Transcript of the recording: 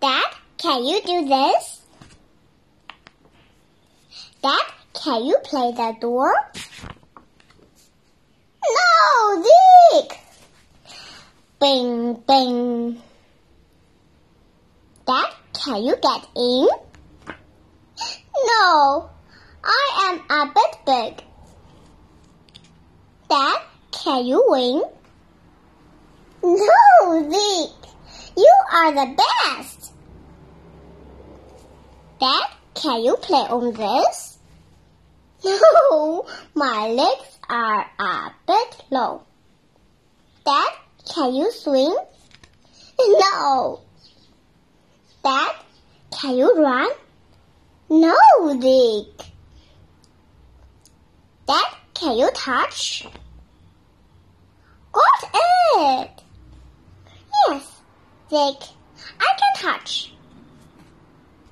Dad, can you do this? Dad, can you play the door? No, Zeke! Bing, bing. Dad, can you get in? No, I am a bit big. Dad, can you win? No, Zeke, you are the best. Dad, can you play on this? No, my legs are a bit long. Dad, can you swing? No. Dad, can you run? No, Zeke. Dad, can you touch? Got it. Yes, Zeke, I can touch.